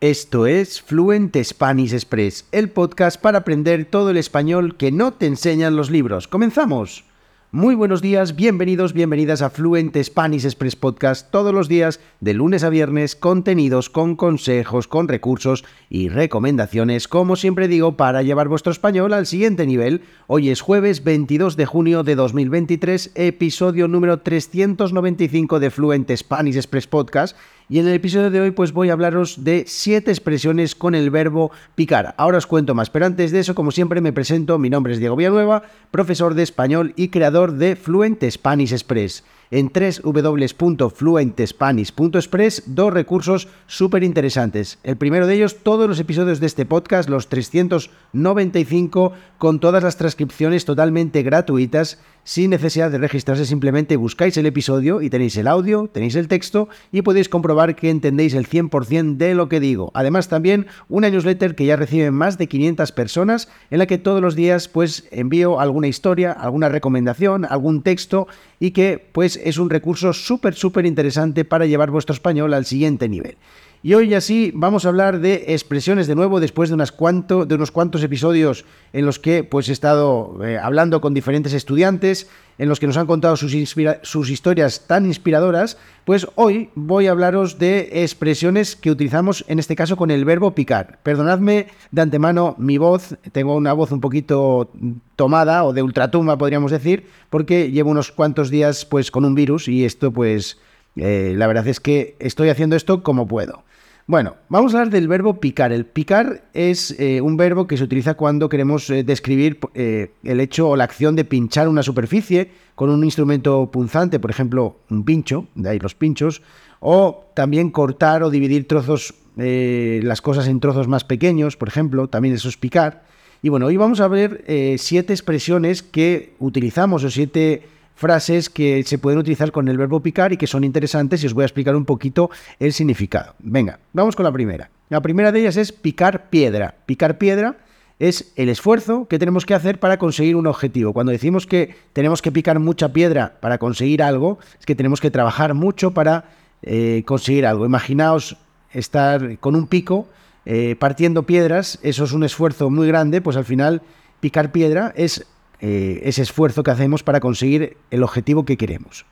Esto es Fluent Spanish Express, el podcast para aprender todo el español que no te enseñan los libros. ¡Comenzamos! Muy buenos días, bienvenidos, bienvenidas a Fluent Spanish Express Podcast todos los días, de lunes a viernes, contenidos con consejos, con recursos y recomendaciones, como siempre digo, para llevar vuestro español al siguiente nivel. Hoy es jueves 22 de junio de 2023, episodio número 395 de Fluent Spanish Express Podcast y en el episodio de hoy pues voy a hablaros de siete expresiones con el verbo picar. Ahora os cuento más, pero antes de eso, como siempre, me presento. Mi nombre es Diego Villanueva, profesor de español y creador de Fluent Spanish Express en www.fluentespanish.express dos recursos súper interesantes. El primero de ellos, todos los episodios de este podcast, los 395, con todas las transcripciones totalmente gratuitas, sin necesidad de registrarse, simplemente buscáis el episodio y tenéis el audio, tenéis el texto y podéis comprobar que entendéis el 100% de lo que digo. Además también una newsletter que ya reciben más de 500 personas en la que todos los días pues envío alguna historia, alguna recomendación, algún texto y que pues es un recurso súper, súper interesante para llevar vuestro español al siguiente nivel. Y hoy así vamos a hablar de expresiones de nuevo después de, unas cuanto, de unos cuantos episodios en los que pues he estado eh, hablando con diferentes estudiantes, en los que nos han contado sus, sus historias tan inspiradoras, pues hoy voy a hablaros de expresiones que utilizamos en este caso con el verbo picar. Perdonadme de antemano mi voz, tengo una voz un poquito tomada o de ultratumba podríamos decir, porque llevo unos cuantos días pues con un virus y esto pues eh, la verdad es que estoy haciendo esto como puedo. Bueno, vamos a hablar del verbo picar. El picar es eh, un verbo que se utiliza cuando queremos eh, describir el hecho o la acción de pinchar una superficie con un instrumento punzante, por ejemplo, un pincho, de ahí los pinchos, o también cortar o dividir trozos, las cosas en trozos más pequeños, por ejemplo, también eso es picar. Y bueno, hoy vamos a ver siete expresiones que utilizamos o siete frases que se pueden utilizar con el verbo picar y que son interesantes y os voy a explicar un poquito el significado. Venga, vamos con la primera. La primera de ellas es picar piedra. Picar piedra es el esfuerzo que tenemos que hacer para conseguir un objetivo. Cuando decimos que tenemos que picar mucha piedra para conseguir algo, es que tenemos que trabajar mucho para eh, conseguir algo. Imaginaos estar con un pico eh, partiendo piedras, eso es un esfuerzo muy grande, pues al final picar piedra es eh, ese esfuerzo que hacemos para conseguir el objetivo que queremos.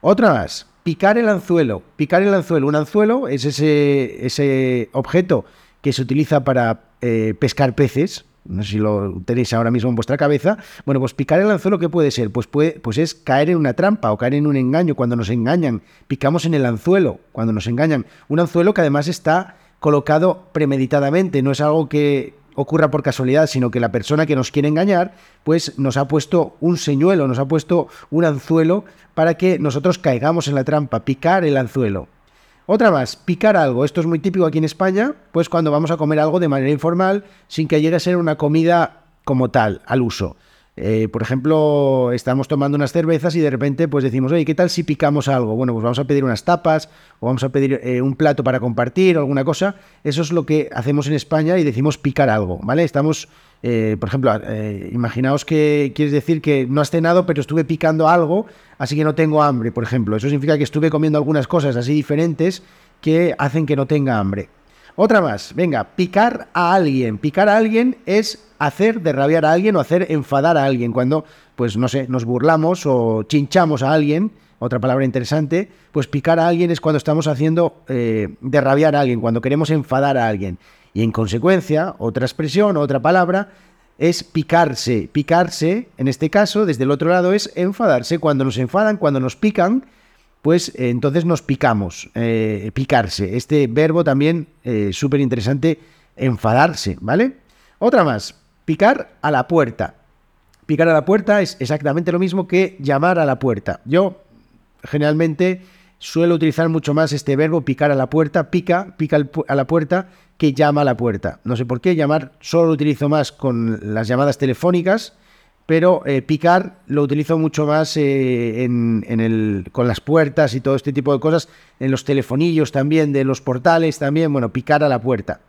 Otra más, picar el anzuelo. Picar el anzuelo. Un anzuelo es ese, ese objeto que se utiliza para eh, pescar peces. No sé si lo tenéis ahora mismo en vuestra cabeza. Bueno, pues picar el anzuelo, ¿qué puede ser? Pues, puede, pues es caer en una trampa o caer en un engaño cuando nos engañan. Picamos en el anzuelo cuando nos engañan. Un anzuelo que además está colocado premeditadamente, no es algo que ocurra por casualidad, sino que la persona que nos quiere engañar, pues nos ha puesto un señuelo, nos ha puesto un anzuelo para que nosotros caigamos en la trampa, picar el anzuelo. Otra más, picar algo. Esto es muy típico aquí en España, pues cuando vamos a comer algo de manera informal, sin que llegue a ser una comida como tal, al uso. Eh, por ejemplo, estamos tomando unas cervezas y de repente pues decimos, oye, ¿qué tal si picamos algo? Bueno, pues vamos a pedir unas tapas o vamos a pedir eh, un plato para compartir o alguna cosa. Eso es lo que hacemos en España y decimos picar algo, ¿vale? Estamos, eh, por ejemplo, imaginaos que quieres decir que no has cenado pero estuve picando algo, así que no tengo hambre, por ejemplo. Eso significa que estuve comiendo algunas cosas así diferentes que hacen que no tenga hambre. Otra más, venga, picar a alguien. Picar a alguien es hacer derrabiar a alguien o hacer enfadar a alguien. Cuando, pues no sé, nos burlamos o chinchamos a alguien, otra palabra interesante, pues picar a alguien es cuando estamos haciendo eh, derrabiar a alguien, cuando queremos enfadar a alguien. Y en consecuencia, otra expresión, otra palabra, es picarse. Picarse, en este caso, desde el otro lado, es enfadarse. Cuando nos enfadan, cuando nos pican, pues eh, entonces nos picamos, eh, picarse. Este verbo también eh, súper interesante, enfadarse, ¿vale? Otra más, picar a la puerta. Picar a la puerta es exactamente lo mismo que llamar a la puerta. Yo generalmente suelo utilizar mucho más este verbo picar a la puerta, pica, pica a la puerta, que llama a la puerta. No sé por qué, llamar solo lo utilizo más con las llamadas telefónicas, pero eh, picar lo utilizo mucho más eh, en, el, con las puertas y todo este tipo de cosas, en los telefonillos también, de los portales también, bueno, picar a la puerta.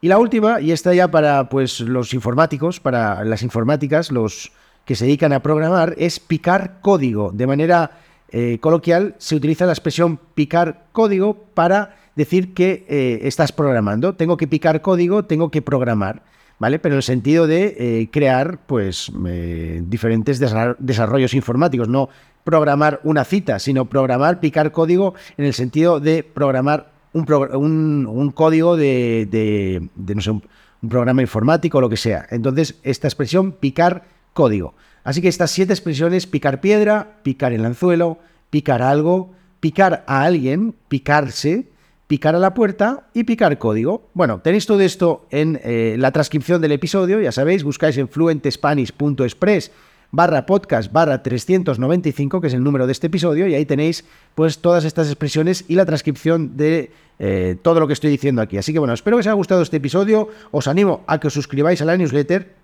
Y la última, y esta ya para pues, los informáticos, para las informáticas, los que se dedican a programar, es picar código. De manera eh, coloquial se utiliza la expresión picar código para decir que estás programando. Tengo que picar código, tengo que programar. ¿Vale? Pero en el sentido de eh, crear, pues, eh, diferentes desarrollos informáticos, no programar una cita, sino programar, picar código en el sentido de programar un, un, código de, de, de, no sé, un, programa informático o lo que sea. Entonces, esta expresión, picar código. Así que estas siete expresiones, picar piedra, picar el anzuelo, picar algo, picar a alguien, picarse, picar a la puerta y picar código. Bueno, tenéis todo esto en eh, la transcripción del episodio, ya sabéis, buscáis en fluentespanish.express barra podcast barra 395, que es el número de este episodio, y ahí tenéis pues todas estas expresiones y la transcripción de eh, todo lo que estoy diciendo aquí. Así que bueno, espero que os haya gustado este episodio, os animo a que os suscribáis a la newsletter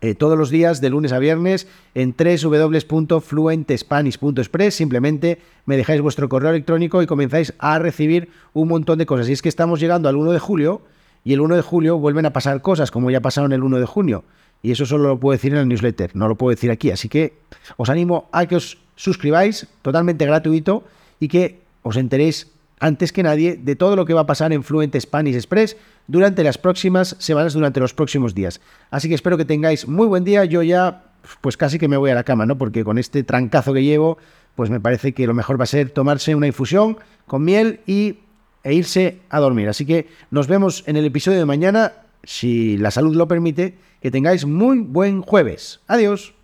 eh, todos los días de lunes a viernes en www.fluentespanish.express. Simplemente me dejáis vuestro correo electrónico y comenzáis a recibir un montón de cosas. Y es que estamos llegando al 1 de julio y el 1 de julio vuelven a pasar cosas como ya pasaron el 1 de junio. Y eso solo lo puedo decir en el newsletter, no lo puedo decir aquí. Así que os animo a que os suscribáis, totalmente gratuito, y que os enteréis antes que nadie de todo lo que va a pasar en Fluent Spanish Express durante las próximas semanas, durante los próximos días. Así que espero que tengáis muy buen día. Yo ya, pues casi que me voy a la cama, ¿no? Porque con este trancazo que llevo, pues me parece que lo mejor va a ser tomarse una infusión con miel y, e irse a dormir. Así que nos vemos en el episodio de mañana si la salud lo permite, que tengáis muy buen jueves. Adiós.